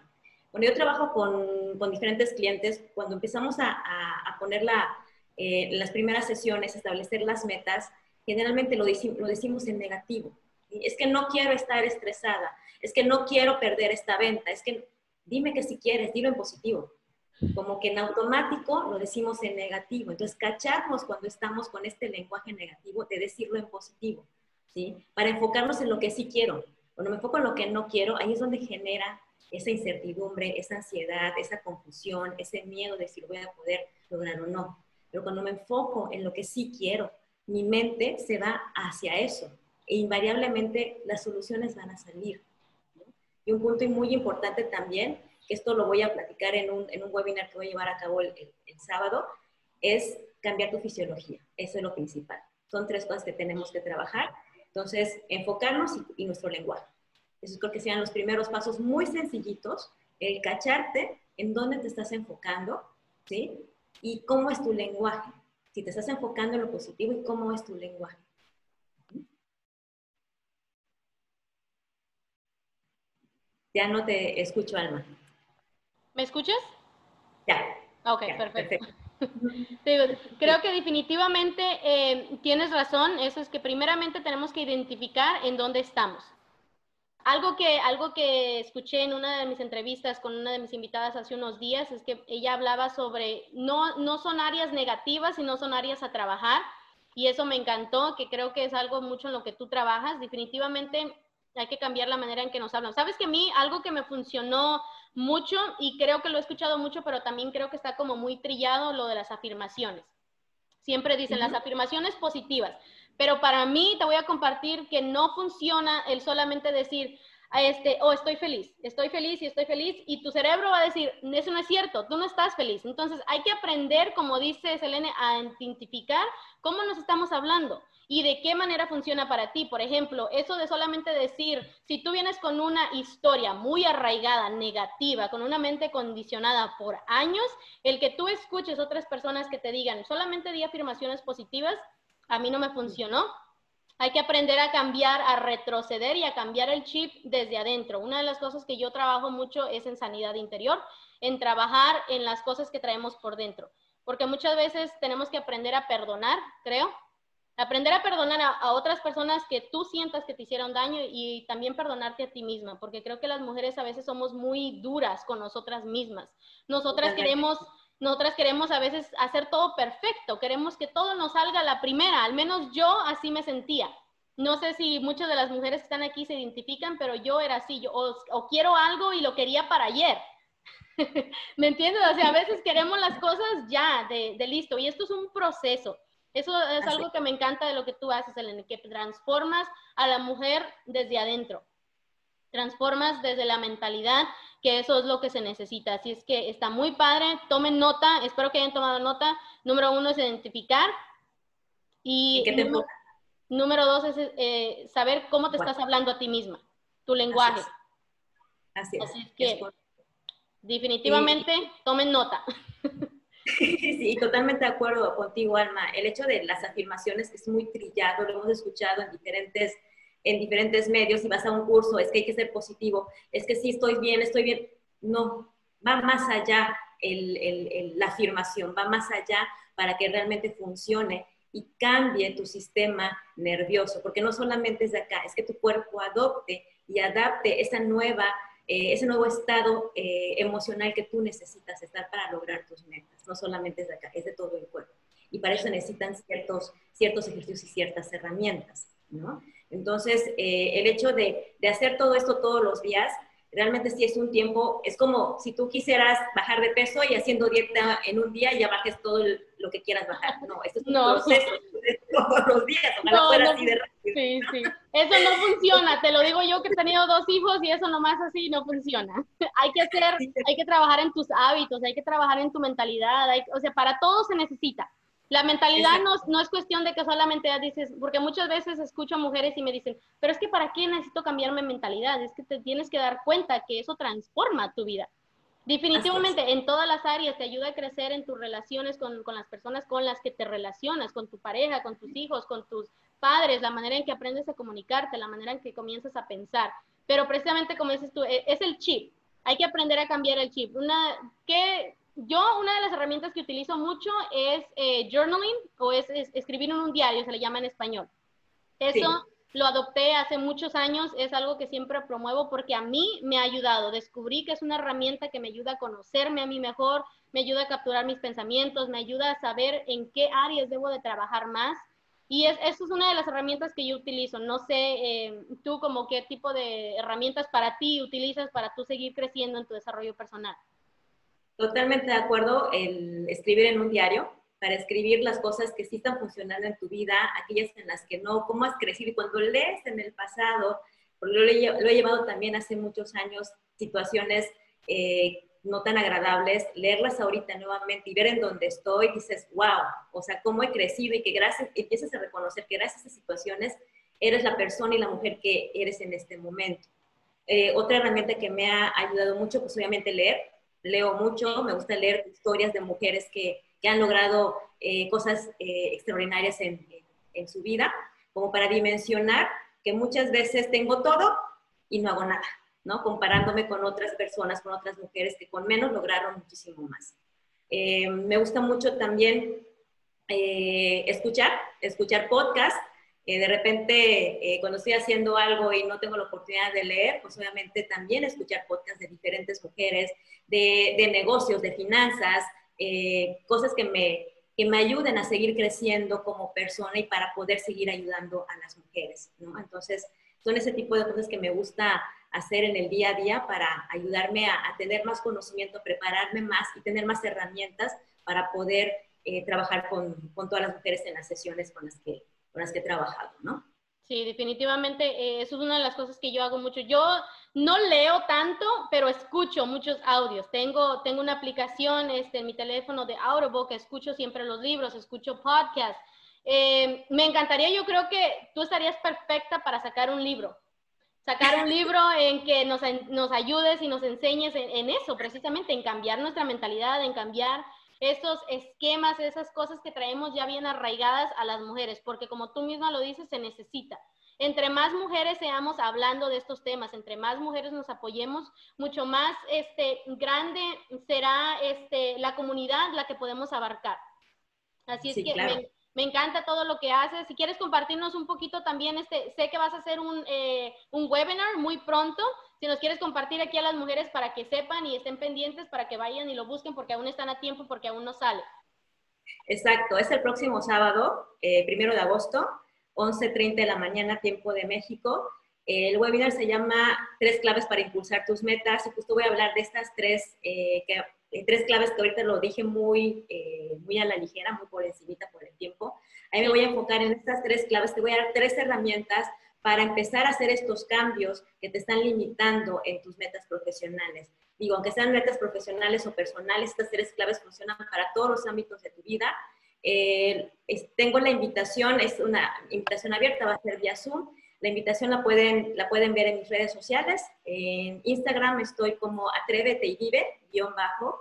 Cuando yo trabajo con, con diferentes clientes, cuando empezamos a, a, ponerla eh, en las primeras sesiones, establecer las metas, generalmente lo, lo decimos en negativo es que no quiero estar estresada, es que no quiero perder esta venta, es que dime que si quieres, dilo en positivo. Como que en automático lo decimos en negativo. Entonces, cacharnos cuando estamos con este lenguaje negativo de decirlo en positivo, ¿sí? Para enfocarnos en lo que sí quiero. Cuando me enfoco en lo que no quiero, ahí es donde genera esa incertidumbre, esa ansiedad, esa confusión, ese miedo de si lo voy a poder lograr o no. Pero cuando me enfoco en lo que sí quiero, mi mente se va hacia eso e invariablemente las soluciones van a salir. Y un punto muy importante también, que esto lo voy a platicar en un, en un webinar que voy a llevar a cabo el, sábado, es cambiar tu fisiología. Eso es lo principal. Son tres cosas que tenemos que trabajar. Entonces, enfocarnos y, nuestro lenguaje. Esos creo que sean los primeros pasos muy sencillitos, el cacharte en dónde te estás enfocando, ¿sí? Y cómo es tu lenguaje. Si te estás enfocando en lo positivo y cómo es tu lenguaje. Ya no te escucho, Alma. ¿Me escuchas? Ya. Ok, perfecto. Creo que definitivamente eh, tienes razón. Eso es que primeramente tenemos que identificar en dónde estamos. Algo que, algo que escuché en una de mis entrevistas con una de mis invitadas hace unos días es que ella hablaba sobre no, no son áreas negativas, sino son áreas a trabajar. Y eso me encantó, que creo que es algo mucho en lo que tú trabajas. Definitivamente hay que cambiar la manera en que nos hablan. Sabes que a mí algo que me funcionó mucho y creo que lo he escuchado mucho, pero también creo que está como muy trillado lo de las afirmaciones. Siempre dicen las afirmaciones positivas, pero para mí te voy a compartir que no funciona el solamente decir, este, oh, estoy feliz, estoy feliz y estoy feliz, y tu cerebro va a decir, eso no es cierto, tú no estás feliz. Entonces hay que aprender, como dice Selene, a identificar cómo nos estamos hablando y de qué manera funciona para ti. Por ejemplo, eso de solamente decir, si tú vienes con una historia muy arraigada, negativa, con una mente condicionada por años, el que tú escuches otras personas que te digan, solamente di afirmaciones positivas, a mí no me funcionó. Hay que aprender a cambiar, a retroceder y a cambiar el chip desde adentro. Una de las cosas que yo trabajo mucho es en sanidad interior, en trabajar en las cosas que traemos por dentro. Porque muchas veces tenemos que aprender a perdonar, creo, Aprender a perdonar a, otras personas que tú sientas que te hicieron daño y también perdonarte a ti misma, porque creo que las mujeres a veces somos muy duras con nosotras mismas. Nosotras queremos, nosotras queremos a veces hacer todo perfecto, queremos que todo nos salga a la primera, al menos yo así me sentía. No sé si muchas de las mujeres que están aquí se identifican, pero yo era así, yo o, quiero algo y lo quería para ayer. ¿Me entiendes? O sea, a veces queremos las cosas ya, de, de listo, y esto es un proceso. Eso es algo que me encanta de lo que tú haces, Elena, que transformas a la mujer desde adentro. Transformas desde la mentalidad, que eso es lo que se necesita. Así es que está muy padre. Tomen nota, espero que hayan tomado nota. Número uno es identificar. Y, número, dos es eh, saber cómo te estás hablando a ti misma, tu lenguaje. Así es. Así es, que definitivamente tomen nota. Sí, totalmente de acuerdo contigo, Alma. El hecho de las afirmaciones es muy trillado, lo hemos escuchado en diferentes, en diferentes medios. Si vas a un curso, es que hay que ser positivo, es que sí, estoy bien, estoy bien. No, va más allá la afirmación, va más allá para que realmente funcione y cambie tu sistema nervioso, porque no solamente es de acá, es que tu cuerpo adopte y adapte esa nueva, eh, ese nuevo estado eh, emocional que tú necesitas estar para lograr tus metas. No solamente es de acá, es de todo el cuerpo. Y para eso necesitan ciertos, ciertos ejercicios y ciertas herramientas, ¿no? Entonces, eh, el hecho de, de hacer todo esto todos los días, realmente sí es un tiempo, es como si tú quisieras bajar de peso y haciendo dieta en un día ya bajes todo lo que quieras bajar. No, esto es un proceso todos los días, ojalá no, fuera así de rápido. Sí, sí, eso no funciona, te lo digo yo que he tenido dos hijos y eso nomás así no funciona. hay que hacer, hay que trabajar en tus hábitos, hay que trabajar en tu mentalidad, o sea, para todo se necesita. La mentalidad no, no, es cuestión de que solamente dices, porque muchas veces escucho a mujeres y me dicen, pero es que ¿para qué necesito cambiar mi mentalidad? Es que te tienes que dar cuenta que eso transforma tu vida. Definitivamente, en todas las áreas te ayuda a crecer en tus relaciones con, con, las personas con las que te relacionas, con tu pareja, con tus hijos, con tus padres, la manera en que aprendes a comunicarte, la manera en que comienzas a pensar. Pero precisamente como dices tú, e, es el chip. Hay que aprender a cambiar el chip. Una, ¿qué, yo una de las herramientas que utilizo mucho es eh, journaling o es, escribir en un diario, se le llama en español. Eso lo adopté hace muchos años, es algo que siempre promuevo porque a mí me ha ayudado. Descubrí que es una herramienta que me ayuda a conocerme a mí mejor, me ayuda a capturar mis pensamientos, me ayuda a saber en qué áreas debo de trabajar más. Y es, eso es una de las herramientas que yo utilizo. No sé, eh, tú como qué tipo de herramientas para ti utilizas para tú seguir creciendo en tu desarrollo personal. Totalmente de acuerdo, el escribir en un diario, para escribir las cosas que sí están funcionando en tu vida, aquellas en las que no, cómo has crecido. Y cuando lees en el pasado, porque lo he, lo he llevado también hace muchos años, situaciones eh, no tan agradables, leerlas ahorita nuevamente y ver en dónde estoy, dices, wow, o sea, cómo he crecido y que gracias, empiezas a reconocer que gracias a esas situaciones eres la persona y la mujer que eres en este momento. Eh, otra herramienta que me ha ayudado mucho, pues obviamente leer, leo mucho, me gusta leer historias de mujeres que, que han logrado eh, cosas eh, extraordinarias en, en, su vida, como para dimensionar que muchas veces tengo todo y no hago nada, ¿no? Comparándome con otras personas, con otras mujeres que con menos lograron muchísimo más. Eh, me gusta mucho también escuchar, escuchar podcast, de repente, eh, cuando estoy haciendo algo y no tengo la oportunidad de leer, pues obviamente también escuchar podcasts de diferentes mujeres, de, de negocios, de finanzas, eh, cosas que me, que me ayuden a seguir creciendo como persona y para poder seguir ayudando a las mujeres, ¿no? Entonces, son ese tipo de cosas que me gusta hacer en el día a día para ayudarme a, a tener más conocimiento, prepararme más y tener más herramientas para poder eh, trabajar con, con todas las mujeres en las sesiones con las que, con las que he trabajado, ¿no? Sí, definitivamente eh, eso es una de las cosas que yo hago mucho. Yo no leo tanto, pero escucho muchos audios. Tengo, tengo una aplicación este, en mi teléfono de Audible que escucho siempre los libros, escucho podcasts. Eh, me encantaría, yo creo que tú estarías perfecta para sacar un libro. Sacar un libro en que nos, nos ayudes y nos enseñes en, en eso, precisamente, en cambiar nuestra mentalidad, en cambiar esos esquemas, esas cosas que traemos ya bien arraigadas a las mujeres, porque como tú misma lo dices, se necesita. Entre más mujeres seamos hablando de estos temas, entre más mujeres nos apoyemos, mucho más este, grande será este, la comunidad la que podemos abarcar. Así es que me, encanta todo lo que haces. Si quieres compartirnos un poquito también, este, sé que vas a hacer un, eh, un webinar muy pronto si nos quieres compartir aquí a las mujeres para que sepan y estén pendientes, para que vayan y lo busquen porque aún están a tiempo, porque aún no sale. Exacto, es el próximo sábado, eh, primero de agosto, 11.30 de la mañana, tiempo de México. El webinar se llama Tres claves para impulsar tus metas y justo voy a hablar de estas tres, eh, que, eh, tres claves que ahorita lo dije muy, muy a la ligera, muy por encimita por el tiempo. Ahí me voy a enfocar en estas tres claves, te voy a dar tres herramientas para empezar a hacer estos cambios que te están limitando en tus metas profesionales. Digo, aunque sean metas profesionales o personales, estas tres claves funcionan para todos los ámbitos de tu vida. Eh, tengo la invitación, es una invitación abierta, va a ser vía Zoom. La invitación la pueden, la pueden ver en mis redes sociales. En Instagram estoy como Atrévete y Vive, guion bajo.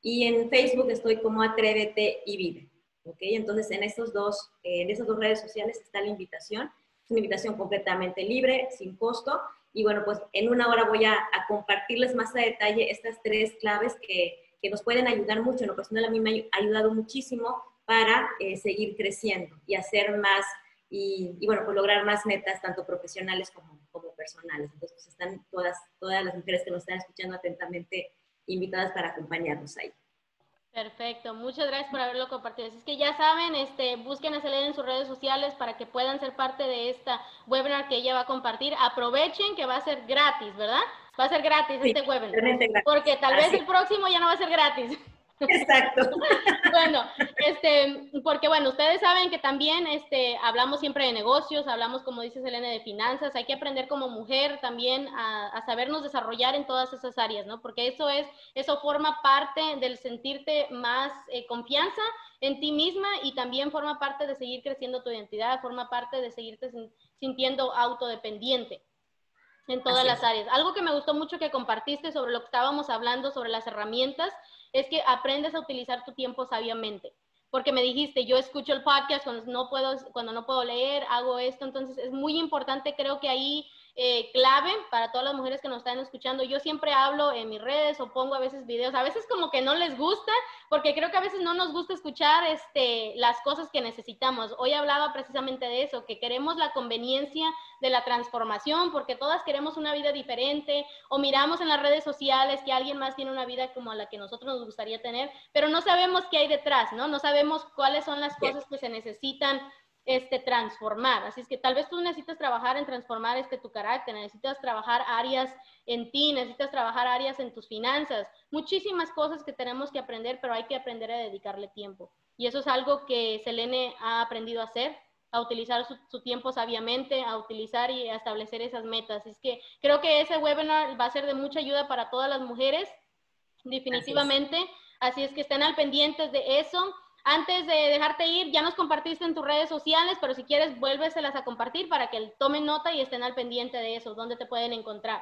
Y en Facebook estoy como Atrévete y Vive. ¿Ok? Entonces, en, estos dos, en esas dos redes sociales está la invitación Es una invitación completamente libre, sin costo. Y bueno, pues en una hora voy a, compartirles más a detalle estas tres claves que, que, nos pueden ayudar mucho. En lo personal a mí me ha ayudado muchísimo para eh, seguir creciendo y hacer más y, y, bueno, pues lograr más metas, tanto profesionales como, como personales. Entonces, pues están todas, todas las mujeres que nos están escuchando atentamente invitadas para acompañarnos ahí. Perfecto, muchas gracias por haberlo compartido. es que ya saben, este, busquen a Selena en sus redes sociales para que puedan ser parte de esta webinar que ella va a compartir. Aprovechen que va a ser gratis, ¿verdad? Va a ser gratis este webinar. Porque tal vez el próximo ya no va a ser gratis. Exacto. bueno, este, porque bueno, ustedes saben que también este, hablamos siempre de negocios, hablamos, como dice Selene, de finanzas, hay que aprender como mujer también a, sabernos desarrollar en todas esas áreas, ¿no? Porque eso es, eso forma parte del sentirte más eh, confianza en ti misma y también forma parte de seguir creciendo tu identidad, forma parte de seguirte sintiendo autodependiente en todas las áreas. Algo que me gustó mucho que compartiste sobre lo que estábamos hablando, sobre las herramientas, es que aprendes a utilizar tu tiempo sabiamente. Porque me dijiste, yo escucho el podcast cuando no puedo, cuando no puedo leer, hago esto. Entonces es muy importante, creo que ahí eh, clave para todas las mujeres que nos están escuchando. Yo siempre hablo en mis redes o pongo a veces videos, a veces como que no les gusta, porque creo que a veces no nos gusta escuchar este, las cosas que necesitamos. Hoy hablaba precisamente de eso, que queremos la conveniencia de la transformación, porque todas queremos una vida diferente, o miramos en las redes sociales que alguien más tiene una vida como la que nosotros nos gustaría tener, pero no sabemos qué hay detrás, ¿no? No sabemos cuáles son las cosas que se necesitan este, transformar. Así es que tal vez tú necesitas trabajar en transformar este, tu carácter, necesitas trabajar áreas en ti, necesitas trabajar áreas en tus finanzas, muchísimas cosas que tenemos que aprender, pero hay que aprender a dedicarle tiempo. Y eso es algo que Selene ha aprendido a hacer, a utilizar su, tiempo sabiamente, a utilizar y a establecer esas metas. Así es que creo que ese webinar va a ser de mucha ayuda para todas las mujeres, definitivamente. Así es que estén al pendientes de eso. Antes de dejarte ir, ya nos compartiste en tus redes sociales, pero si quieres, vuélveselas a compartir para que tomen nota y estén al pendiente de eso. ¿Dónde te pueden encontrar?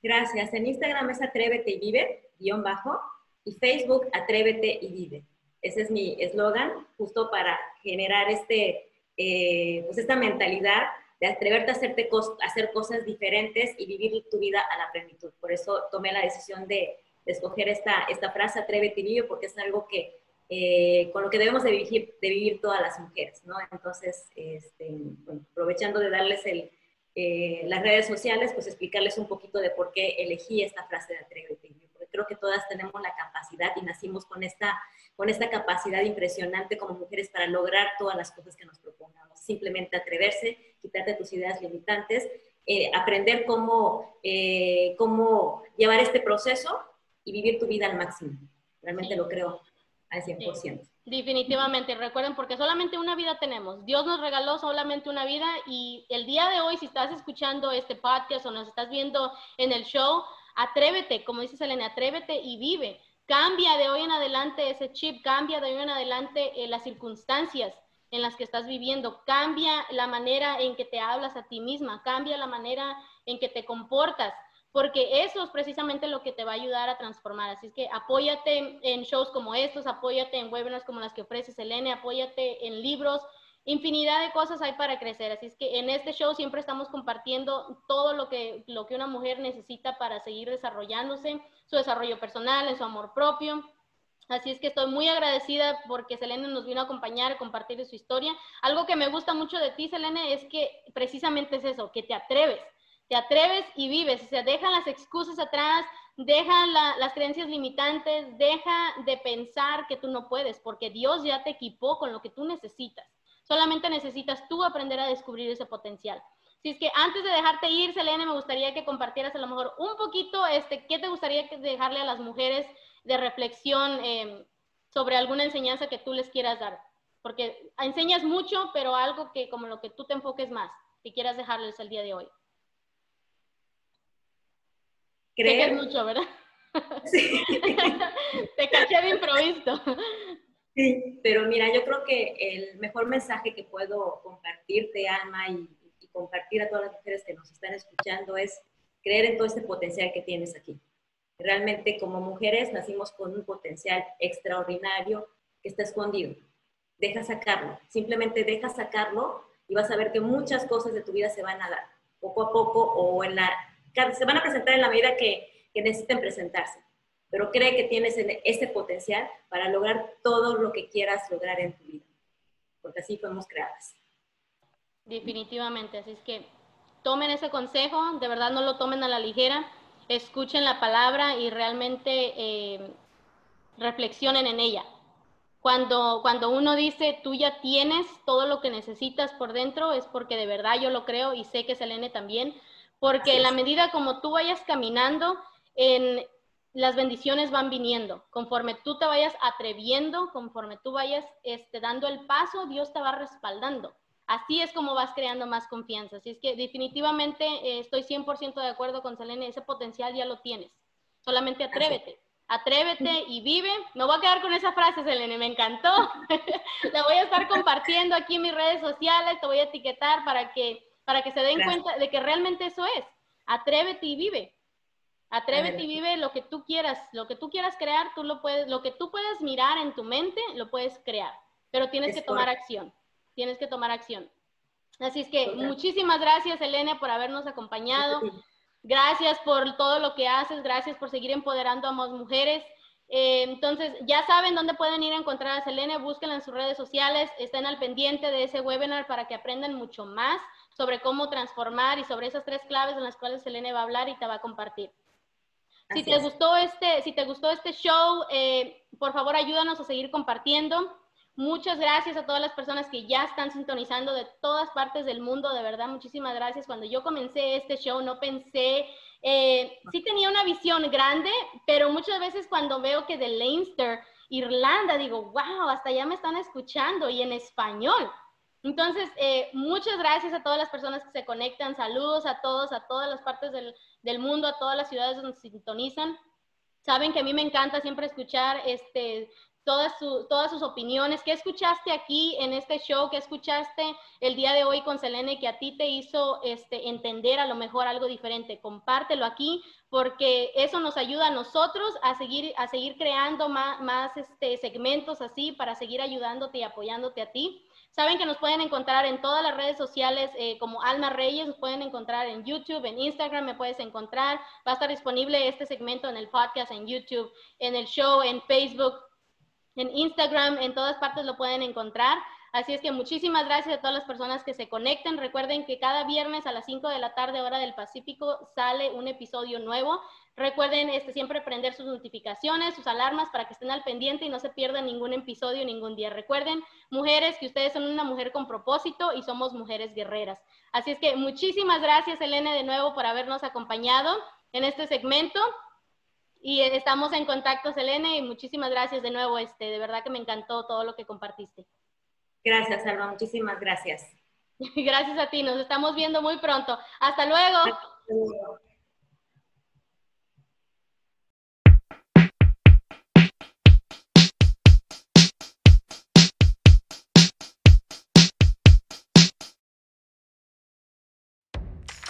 Gracias. En Instagram es Atrévete y Vive, guion bajo, y Facebook Atrévete y Vive. Ese es mi eslogan, justo para generar este, eh, pues esta mentalidad de atreverte a hacerte hacer cosas diferentes y vivir tu vida a la plenitud. Por eso tomé la decisión de, de escoger esta, esta frase, Atrévete y Vive, porque es algo que eh, con lo que debemos de vivir, de vivir todas las mujeres, ¿no? Entonces, este, aprovechando de darles eh, las redes sociales, pues explicarles un poquito de por qué elegí esta frase de Atrévete, porque creo que todas tenemos la capacidad y nacimos con esta, con esta capacidad impresionante como mujeres para lograr todas las cosas que nos propongamos. Simplemente atreverse, quitarte tus ideas limitantes, eh, aprender cómo, cómo llevar este proceso y vivir tu vida al máximo. Realmente lo creo al 100%. definitivamente, recuerden, porque solamente una vida tenemos. Dios nos regaló solamente una vida y el día de hoy, si estás escuchando este podcast o nos estás viendo en el show, atrévete, como dice Selena, atrévete y vive. Cambia de hoy en adelante ese chip, cambia de hoy en adelante eh, las circunstancias en las que estás viviendo, cambia la manera en que te hablas a ti misma, cambia la manera en que te comportas porque eso es precisamente lo que te va a ayudar a transformar. Así es que apóyate en shows como estos, apóyate en webinars como las que ofrece Selene, apóyate en libros, infinidad de cosas hay para crecer. Así es que en este show siempre estamos compartiendo todo lo que, lo que una mujer necesita para seguir desarrollándose, su desarrollo personal, en su amor propio. Así es que estoy muy agradecida porque Selene nos vino a acompañar, a compartir su historia. Algo que me gusta mucho de ti, Selene, es que precisamente es eso, que te atreves te atreves y vives, o sea, dejan las excusas atrás, dejan las creencias limitantes, deja de pensar que tú no puedes, porque Dios ya te equipó con lo que tú necesitas. Solamente necesitas tú aprender a descubrir ese potencial. Si es que antes de dejarte ir, Selene, me gustaría que compartieras a lo mejor un poquito, este, ¿qué te gustaría dejarle a las mujeres de reflexión em, sobre alguna enseñanza que tú les quieras dar? Porque enseñas mucho, pero algo que como lo que tú te enfoques más, que quieras dejarles el día de hoy. Creer. mucho, ¿verdad? Sí. Te caché de improviso. Sí, pero mira, yo creo que el mejor mensaje que puedo compartirte, Alma, y, y compartir a todas las mujeres que nos están escuchando es creer en todo este potencial que tienes aquí. Realmente como mujeres nacimos con un potencial extraordinario que está escondido. Deja sacarlo, simplemente deja sacarlo y vas a ver que muchas cosas de tu vida se van a dar poco a poco o en la, se van a presentar en la medida que, necesiten presentarse. Pero cree que tienes ese potencial para lograr todo lo que quieras lograr en tu vida, porque así fuimos creadas. Definitivamente, así es que tomen ese consejo, de verdad no lo tomen a la ligera, escuchen la palabra y realmente eh, reflexionen en ella. Cuando, cuando uno dice, tú ya tienes todo lo que necesitas por dentro, es porque de verdad yo lo creo y sé que Selene también, porque en la medida como tú vayas caminando, en, las bendiciones van viniendo. Conforme tú te vayas atreviendo, conforme tú vayas este, dando el paso, Dios te va respaldando. Así es como vas creando más confianza. Así es que definitivamente eh, estoy 100% de acuerdo con Selene, ese potencial ya lo tienes. Solamente atrévete. Atrévete y vive. Me voy a quedar con esa frase, Selene, me encantó. La voy a estar compartiendo aquí en mis redes sociales, te voy a etiquetar para que, para que se den cuenta de que realmente eso es. Atrévete y vive. Atrévete y vive lo que tú quieras. Lo que tú quieras crear, tú lo puedes, lo que tú puedes mirar en tu mente, lo puedes crear. Pero tienes que tomar acción. Tienes que tomar acción. Así es que muchísimas gracias, Elena, por habernos acompañado. Gracias por todo lo que haces, gracias por seguir empoderando a más mujeres. Eh, entonces, ya saben dónde pueden ir a encontrar a Selene, búsquenla en sus redes sociales, estén al pendiente de ese webinar para que aprendan mucho más sobre cómo transformar y sobre esas tres claves en las cuales Selene va a hablar y te va a compartir. si te, gustó este, si te gustó este show, eh, por favor ayúdanos a seguir compartiendo. Muchas gracias a todas las personas que ya están sintonizando de todas partes del mundo, de verdad, muchísimas gracias. Cuando yo comencé este show no pensé, eh, sí tenía una visión grande, pero muchas veces cuando veo que de Leinster, Irlanda, digo, wow, hasta ya me están escuchando y en español. Entonces, eh, muchas gracias a todas las personas que se conectan, saludos a todos, a todas las partes del, del mundo, a todas las ciudades donde se sintonizan. Saben que a mí me encanta siempre escuchar este, todas, todas sus opiniones. ¿Qué escuchaste aquí en este show? ¿Qué escuchaste el día de hoy con Selene que a ti te hizo este, entender a lo mejor algo diferente? Compártelo aquí porque eso nos ayuda a nosotros a seguir, a seguir creando más, más este, segmentos así para seguir ayudándote y apoyándote a ti. Saben que nos pueden encontrar en todas las redes sociales eh, como Alma Reyes, nos pueden encontrar en YouTube, en Instagram me puedes encontrar. Va a estar disponible este segmento en el podcast, en YouTube, en el show, en Facebook, en Instagram, en todas partes lo pueden encontrar. Así es que muchísimas gracias a todas las personas que se conecten. Recuerden que cada viernes a las 5 de la tarde, hora del Pacífico, sale un episodio nuevo. Recuerden este, siempre prender sus notificaciones, sus alarmas para que estén al pendiente y no se pierdan ningún episodio ningún día. Recuerden, mujeres, que ustedes son una mujer con propósito y somos mujeres guerreras. Así es que muchísimas gracias, Elena, de nuevo por habernos acompañado en este segmento. Y estamos en contacto, Selene, y muchísimas gracias de nuevo. Este, de verdad que me encantó todo lo que compartiste. Gracias, Alba, muchísimas gracias. gracias a ti, nos estamos viendo muy pronto. Hasta luego. Hasta luego.